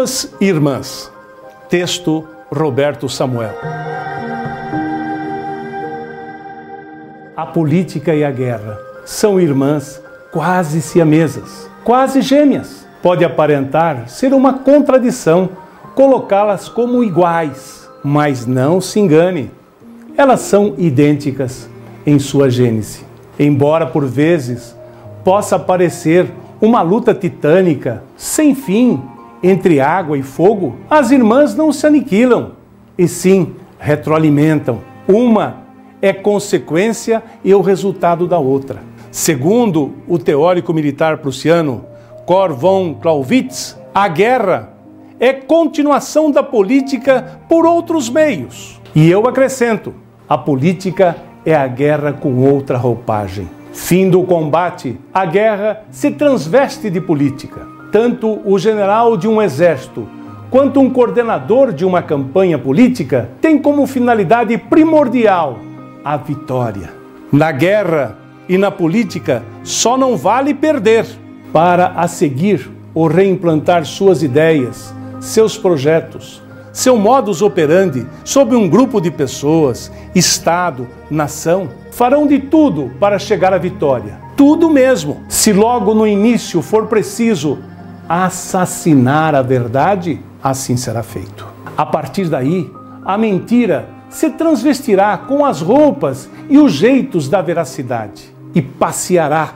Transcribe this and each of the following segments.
Duas Irmãs. Texto Roberto Samuel. A política e a guerra são irmãs quase siamesas, quase gêmeas. Pode aparentar ser uma contradição colocá-las como iguais, mas não se engane. Elas são idênticas em sua gênese. Embora por vezes possa parecer uma luta titânica sem fim entre água e fogo, as irmãs não se aniquilam, e sim retroalimentam. Uma é consequência e o resultado da outra. Segundo o teórico militar prussiano Cor von Clausewitz, a guerra é continuação da política por outros meios. E eu acrescento: a política é a guerra com outra roupagem. Fim do combate, a guerra se transveste de política. Tanto o general de um exército quanto um coordenador de uma campanha política tem como finalidade primordial a vitória. Na guerra e na política só não vale perder. Para a seguir ou reimplantar suas ideias, seus projetos, seu modus operandi sobre um grupo de pessoas, Estado, nação, farão de tudo para chegar à vitória. Tudo mesmo. Se logo no início for preciso assassinar a verdade, assim será feito. A partir daí, a mentira se transvestirá com as roupas e os jeitos da veracidade e passeará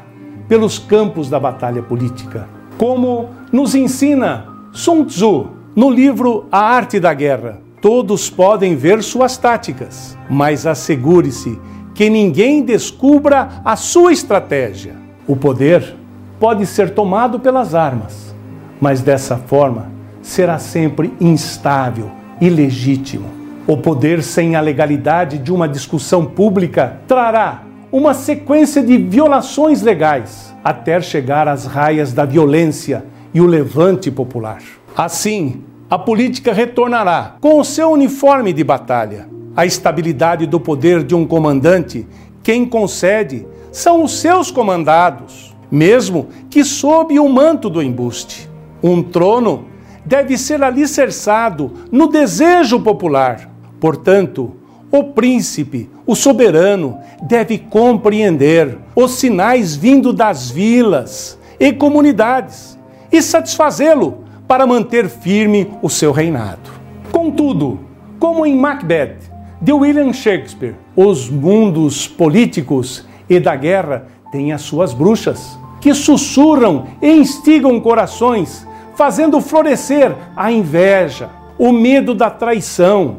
pelos campos da batalha política. Como nos ensina Sun Tzu no livro A Arte da Guerra. Todos podem ver suas táticas, mas assegure-se que ninguém descubra a sua estratégia. O poder pode ser tomado pelas armas, mas dessa forma será sempre instável, ilegítimo. O poder sem a legalidade de uma discussão pública trará uma sequência de violações legais até chegar às raias da violência e o levante popular. Assim, a política retornará com o seu uniforme de batalha. A estabilidade do poder de um comandante, quem concede, são os seus comandados, mesmo que sob o manto do embuste. Um trono deve ser alicerçado no desejo popular. Portanto, o príncipe, o soberano, deve compreender os sinais vindo das vilas e comunidades e satisfazê-lo para manter firme o seu reinado. Contudo, como em Macbeth, de William Shakespeare, os mundos políticos e da guerra têm as suas bruxas, que sussurram e instigam corações, fazendo florescer a inveja, o medo da traição,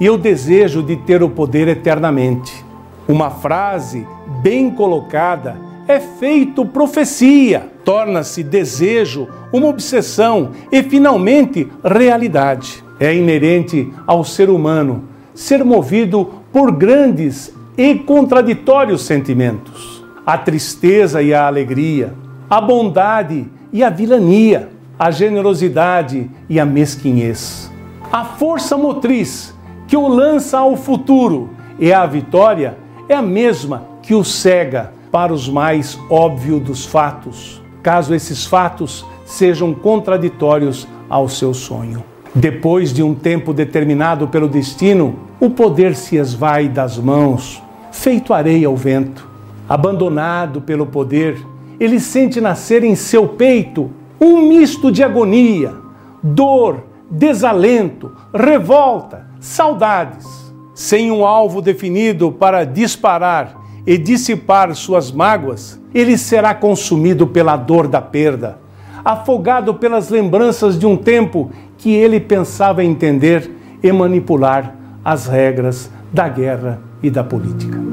e o desejo de ter o poder eternamente. Uma frase bem colocada é feito profecia, torna-se desejo, uma obsessão e finalmente realidade. É inerente ao ser humano ser movido por grandes e contraditórios sentimentos: a tristeza e a alegria, a bondade e a vilania, a generosidade e a mesquinhez. A força motriz que o lança ao futuro e a vitória é a mesma que o cega para os mais óbvios dos fatos, caso esses fatos sejam contraditórios ao seu sonho. Depois de um tempo determinado pelo destino, o poder se esvai das mãos, feito areia ao vento. Abandonado pelo poder, ele sente nascer em seu peito um misto de agonia, dor, desalento, revolta, saudades. Sem um alvo definido para disparar e dissipar suas mágoas, ele será consumido pela dor da perda, afogado pelas lembranças de um tempo que ele pensava entender e manipular as regras da guerra e da política.